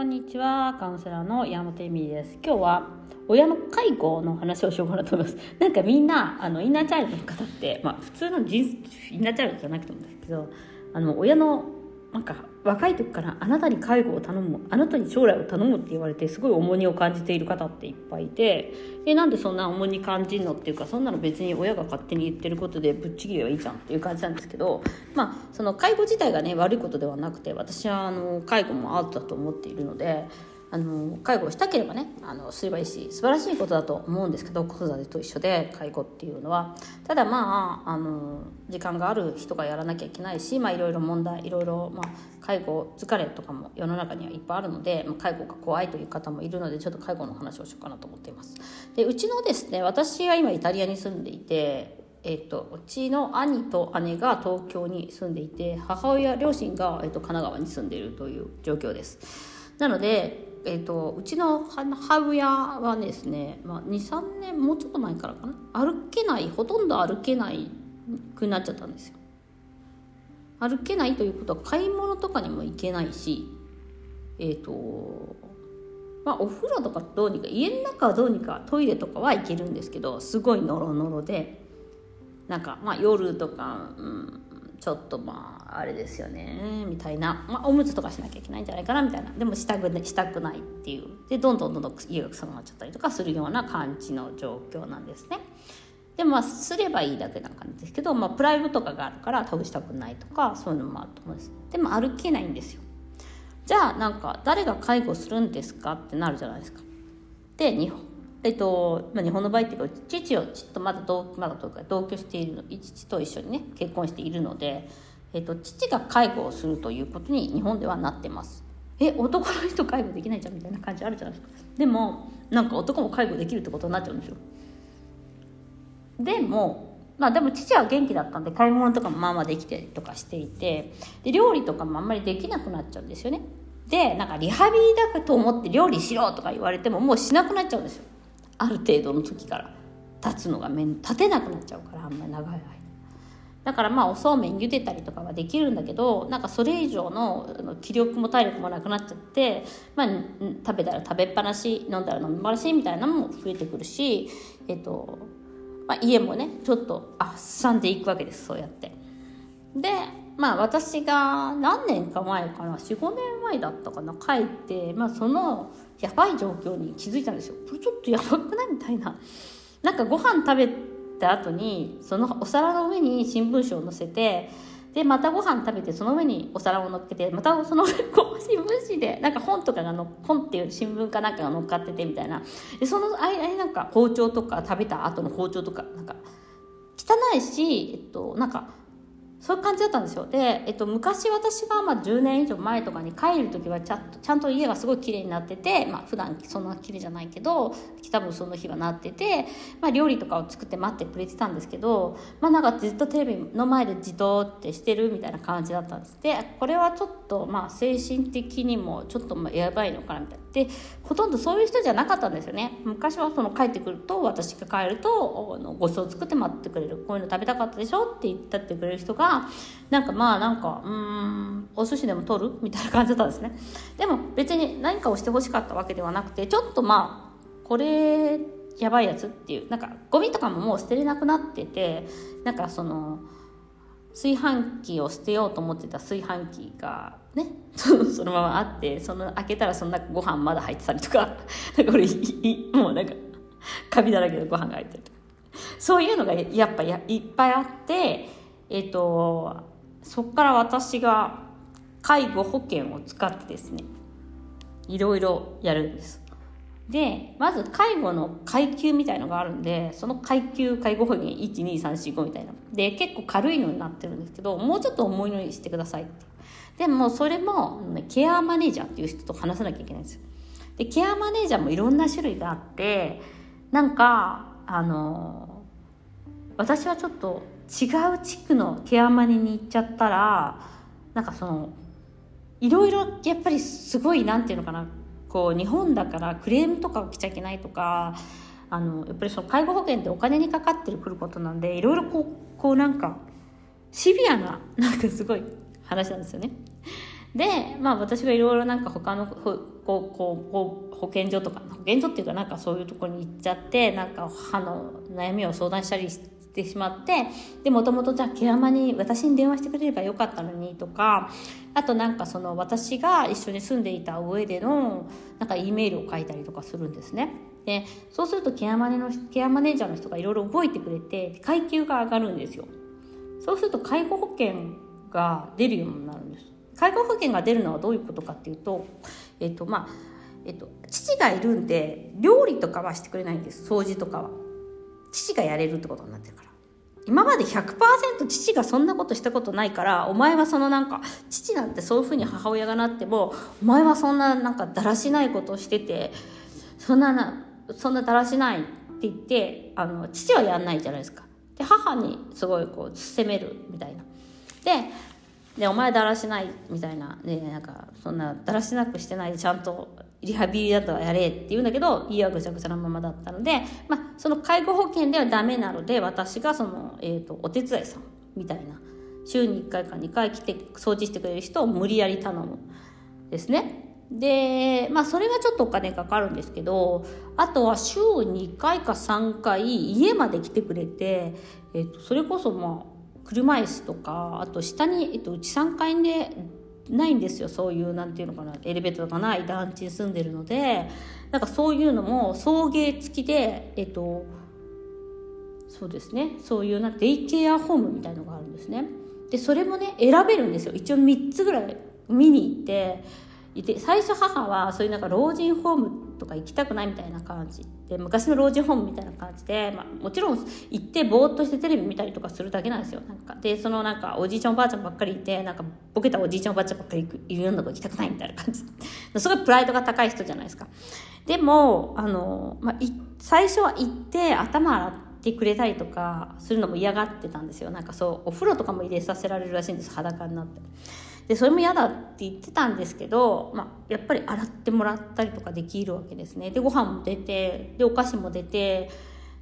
こんにちはカウンセラーの山本恵美です。今日は親の介護の話をしようかなと思います。なんかみんなあのインナーチャイルドの方ってまあ普通の人インナーチャイルドじゃなくてもですけどあの親のなんか若い時からあなたに介護を頼むあなたに将来を頼むって言われてすごい重荷を感じている方っていっぱいいてえなんでそんな重荷感じるのっていうかそんなの別に親が勝手に言ってることでぶっちぎりはいいじゃんっていう感じなんですけどまあその介護自体がね悪いことではなくて私はあの介護もアートだと思っているのであの介護をしたければねあのすればいいし素晴らしいことだと思うんですけど子育てと一緒で介護っていうのは。ただまああの時間がある人がやらなきゃいけないし、まあ、いろいろ問題いろいろ、まあ、介護疲れとかも世の中にはいっぱいあるので、まあ、介護が怖いという方もいるのでちょっと介護の話をしようかなと思っています。でうちのですね私は今イタリアに住んでいてえーと、うちの兄と姉が東京に住んでいて母親両親が、えーと神奈川に住んでいるという状況です。なのでえーと、うちの母親はですね、まあ、23年もうちょっと前からかな。歩けないほとんど歩けないくなっちゃったんですよ。歩けないということは買い物とかにも行けないしえっ、ー、とまあお風呂とかどうにか家の中はどうにかトイレとかは行けるんですけどすごいノロノロでなんかまあ夜とか、うん、ちょっとまああれですよねみたいな、まあ、おむつとかしなきゃいけないんじゃないかなみたいな。でもしたくねしたくないっていう。でどんどんどんどん家が臭くなっちゃったりとかするような感じの状況なんですね。でまあすればいいだけな感じですけど、まあ、プライドとかがあるから倒したくないとかそういうのもあると思うんです。でも歩けないんですよ。じゃあなんか誰が介護するんですかってなるじゃないですか。で日本えっとまあ、日本の場合っていうか父をちっとまだ同まだとか同居しているの父と一緒にね結婚しているので、えっと、父が介護をするということに日本ではなってます。え男の人介護できないじゃんみたいな感じあるじゃないですか。でもなんか男も介護できるってことになっちゃうんですよ。でもまあでも父は元気だったんで買い物とかもまあまあできてとかしていてで料理とかもあんまりできなくなっちゃうんですよね。でなんかリハビリだと思って料理しろとか言われてももうしなくなっちゃうんですよ。ある程度の時から立つのが面立てなくなっちゃうからあんまり長い間だからまあおそうめん茹でたりとかはできるんだけどなんかそれ以上の気力も体力もなくなっちゃって、まあ、食べたら食べっぱなし飲んだら飲みっぱなしみたいなのも増えてくるし、えっとまあ、家もねちょっとあっさんでいくわけですそうやって。でまあ私が何年か前かな45年前だったかな帰って、まあ、そのやばい状況に気づいたんですよ。これちょっとやばくない？みたいな。なんかご飯食べた後にそのお皿の上に新聞紙を載せてでまたご飯食べてその上にお皿を乗っけてまたその上こう新聞紙でなんか本とかがの本っていう新聞かなんかが乗っかっててみたいな。でその間になんか包丁とか食べた後の包丁とかなんか汚いし、えっと、なんかそういう感じだったんですよ。で、えっと、昔私がまあ10年以上前とかに帰る時はちゃんとちゃんと家がすごい綺麗になってて、まあ普段そんな綺麗じゃないけど多分その日はなってて、まあ、料理とかを作って待ってくれてたんですけど、まあ、なんかずっとテレビの前でじとってしてるみたいな感じだったんです。でこれはちょっとまあ精神的にもちょっとやばいのかなみたいな。でほとんどそういう人じゃなかったんですよね。昔はその帰ってくると私が帰るとごちそう作って待ってくれる。こういうの食べたかったでしょって言ったってくれる人がなんかまあなんかうんお寿司でも取る？みたいな感じだったんですね。でも別に何かをしてほしかったわけではなくてちょっとまあこれやばいやつっていうなんかゴミとかももう捨てれなくなっててなんかその炊飯器を捨てようと思ってた炊飯器がね そのままあってその開けたらそんなご飯まだ入ってたりとか なんか俺もうなんかカビだらけのご飯が入ってるとか。そういうのがやっぱやいっぱいあってえっ、ー、とそっから私が介護保険を使ってですねいろいろやるんです。でまず介護の階級みたいのがあるんでその階級介護保険12345みたいな。で結構軽いのになってるんですけどもうちょっと重いのにしてくださいって。でもそれも、ケアマネージャーっていう人と話さなきゃいけないんですよ。でケアマネージャーもいろんな種類があってなんかあの私はちょっと違う地区のケアマネに行っちゃったらなんかそのいろいろやっぱりすごいなんていうのかなこう日本だからクレームとか起きちゃいけないとかあのやっぱりその介護保険ってお金にかかってくることなんでいろいろこうこうなんかシビアな なんかすごい話なんですよね。でまあ私がいろいろなんか他のほこうこうこう保健所とか保健所っていうかなんかそういうところに行っちゃってなんか歯の悩みを相談したりしてしまってでもともとじゃあケアマに私に電話してくれればよかったのにとかあとなんかその私が一緒に住んでいた上でのなんか E メールを書いたりとかするんですね。でそうするとケアマネのケアマネージャーの人がいろいろ動いてくれて階級が上がるんですよ。そうすると介護保険が出るようになるんです。介護保険が出るのはどういうことかっていうと、えっ、とまあえっ、と父がいるんで料理とかはしてくれないんです掃除とかは父がやれるってことになってるから。今まで100%父がそんなことしたことないからお前はそのなんか父なんてそういうふうに母親がなってもお前はそんななんかだらしないことをしててそんななそんなだらしないって言ってあの父はやんないじゃないですか。で母にすごいこう責めるみたいな。ででお前だらしないみたいな,、ね、なんかそんなだらしなくしてないでちゃんとリハビリだとはやれって言うんだけど家はぐちゃぐちゃなままだったので、まあ、その介護保険ではダメなので私がその、えーと、お手伝いさんみたいな週に1回か2回来て掃除してくれる人を無理やり頼むですね。で、まあそれがちょっとお金かかるんですけど、あとは週2回か3回家まで来てくれて、えっと、それこそまあ車椅子とかあと下に、えっと、うち3階でないんですよそういう何て言うのかなエレベーターかない団地に住んでるのでなんかそういうのも送迎付きでえっとそうですねそういうなデイケアホームみたいのがあるんですね。でそれもね選べるんですよ。一応3つぐらい見に行っていて最初母はそういうなんか老人ホームとか行きたくないみたいな感じで昔の老人ホームみたいな感じで、まあ、もちろん行ってぼーっとしてテレビ見たりとかするだけなんですよ。なんかでそのなんかおじいちゃんおばあちゃんばっかりいてなんかボケたおじいちゃんおばあちゃんばっかりいるようなとこ行きたくないみたいな感じ。すごいプライドが高い人じゃないですか。でもあの、まあ、最初は行って頭洗ってくれたりとかするのも嫌がってたんですよ。なんかそうお風呂とかも入れさせられるらしいんです裸になって。でそれも嫌だって言ってたんですけど、まあ、やっぱり洗ってもらったりとかできるわけですね。でご飯も出てでお菓子も出て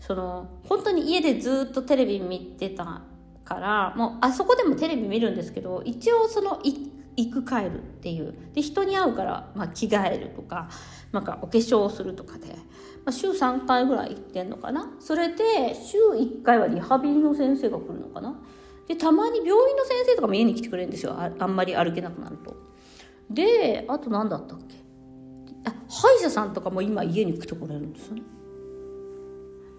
その本当に家でずっとテレビ見てたからもうあそこでもテレビ見るんですけど一応その行く帰るっていう。で人に会うから、まあ、着替えるとかなんかお化粧をするとかで、まあ、週3回ぐらい行ってんのかな。それで週1回はリハビリの先生が来るのかな。でたまに病院の先生とかも家に来てくれるんですよ。ああんまり歩けなくなると。であと何だったっけ？あ歯医者さんとかも今家に来てくれるんですよね。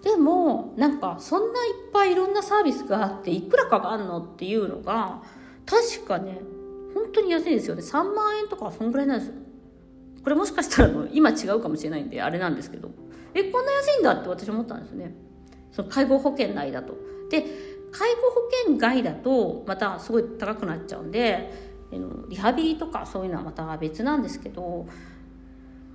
でもなんかそんないっぱいいろんなサービスがあっていくらかかんのっていうのが確かね本当に安いですよね。3万円とかそんぐらいなんですよ。これもしかしたら今違うかもしれないんであれなんですけど。えこんな安いんだって私思ったんですよね。その介護保険内だと。で介護保険外だとまたすごい高くなっちゃうんでリハビリとかそういうのはまた別なんですけど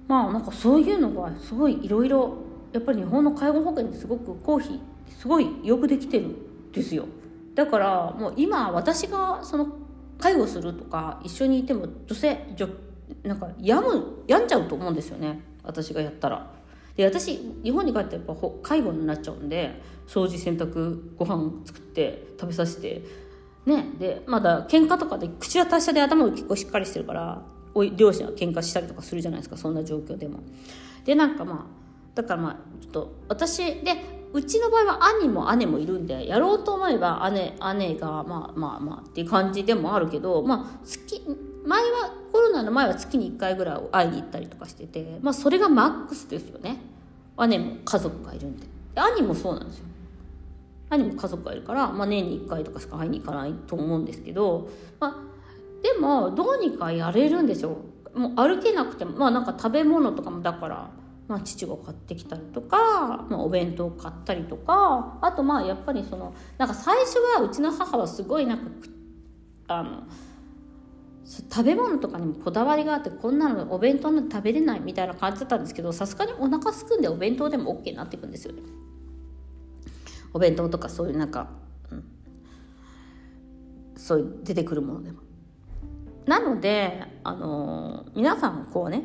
まあなんかそういうのがすごいいろいろやっぱり日本の介護保険ってすごく公費すごいよくできてるんですよだからもう今私がその介護するとか一緒にいても女性なんか病む病んじゃうと思うんですよね私がやったら。で私日本に帰ってやっぱ介護になっちゃうんで掃除洗濯ご飯作って食べさせてねでまだ喧嘩とかで口は達者で頭が結構しっかりしてるからおい両親は喧嘩したりとかするじゃないですかそんな状況でも。でなんかまあだからまあちょっと私でうちの場合は兄も姉もいるんでやろうと思えば姉姉がまあまあまあっていう感じでもあるけどまあ月前はコロナの前は月に1回ぐらい会いに行ったりとかしててまあそれがマックスですよね姉も家族がいるんで。で兄もそうなんですよ。兄も家族がいるから、まあ、年に1回とかしか会いに行かないと思うんですけど、まあ、でもどうにかやれるんですよ。もう歩けなくてもまあなんか食べ物とかもだからまあ、父が買ってきたりとか、まあ、お弁当を買ったりとかあとまあやっぱりそのなんか最初はうちの母はすごいなんかあの食べ物とかにもこだわりがあってこんなのお弁当なんて食べれないみたいな感じだったんですけどさすがにお腹すくんでお弁当でも OK になっていくんですよね。お弁当とかそういうなんか、うん、そういう出てくるものでも。なので、あのー、皆さんこうね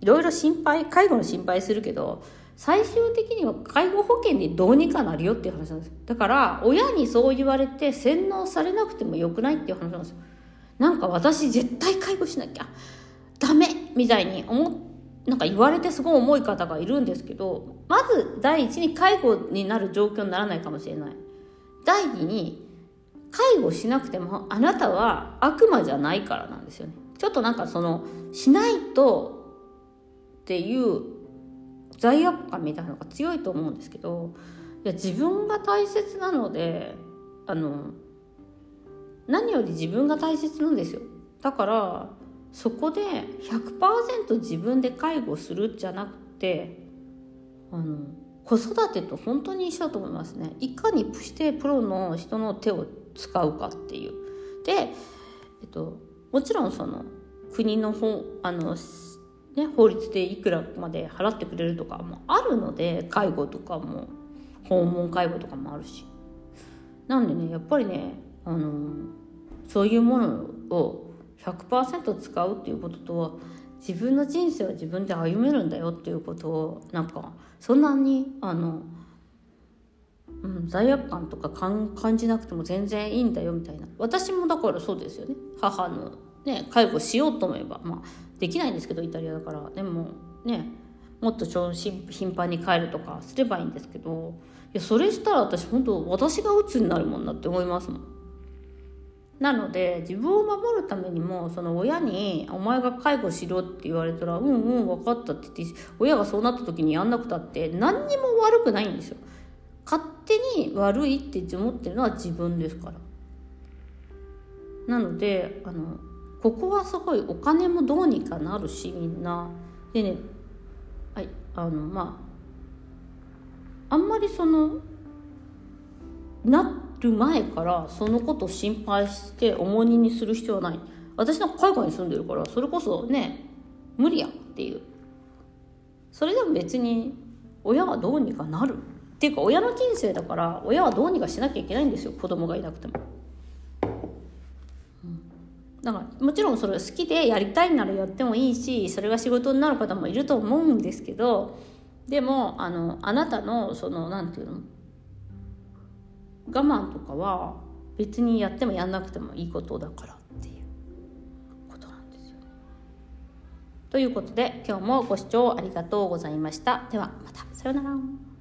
いろいろ心配介護の心配するけど最終的には介護保険でどうにかなるよっていう話なんですだから親にそう言われて洗脳されなくてもよくないっていう話なんですよなんか私絶対介護しなきゃダメみたいに思なんか言われてすごい重い方がいるんですけどまず第一に介護になる状況にならないかもしれない。第二に介護しなくてもあなたは悪魔じゃないからなんですよね。ちょっとなんかそのしないとっていう罪悪感みたいなのが強いと思うんですけどいや自分が大切なのであの何より自分が大切なんですよ。だからそこで100%自分で介護するじゃなくてあの子育てと本当に一緒だと思いますね。いかにしてプロの人の手を使うかっていう。で、えっと、もちろんその国の方あの、ね、法律でいくらまで払ってくれるとかもあるので介護とかも訪問介護とかもあるし。なんでねやっぱりねあのそういうものを100%使うっていうこととは自分の人生は自分で歩めるんだよっていうことをなんかそんなにあの、うん、罪悪感とか感じなくても全然いいんだよみたいな。私もだからそうですよね。母の、ね、介護しようと思えばまあできないんですけどイタリアだから。でもねもっと頻繁に帰るとかすればいいんですけどいやそれしたら私本当私が鬱になるもんなって思いますもん。なので自分を守るためにもその親に「お前が介護しろ」って言われたら「うんうん分かった」って言って親がそうなった時にやんなくたって何にも悪くないんですよ。勝手に悪いって思ってるのは自分ですから。なのであのここはすごいお金もどうにかなるしみんな。でねはいあのまああんまりそのなる前からそのことを心配して重荷にする必要はない。私なんか海外に住んでるからそれこそね無理やっていう。それでも別に親はどうにかなる。っていうか親の人生だから親はどうにかしなきゃいけないんですよ。子供がいなくても。だからもちろんそれ好きでやりたいならやってもいいしそれが仕事になる方もいると思うんですけどでもあのあなたのその何て言うの？我慢とかは別にやってもやんなくてもいいことだからっていうことなんですよね。ということで今日もご視聴ありがとうございました。ではまたさようなら。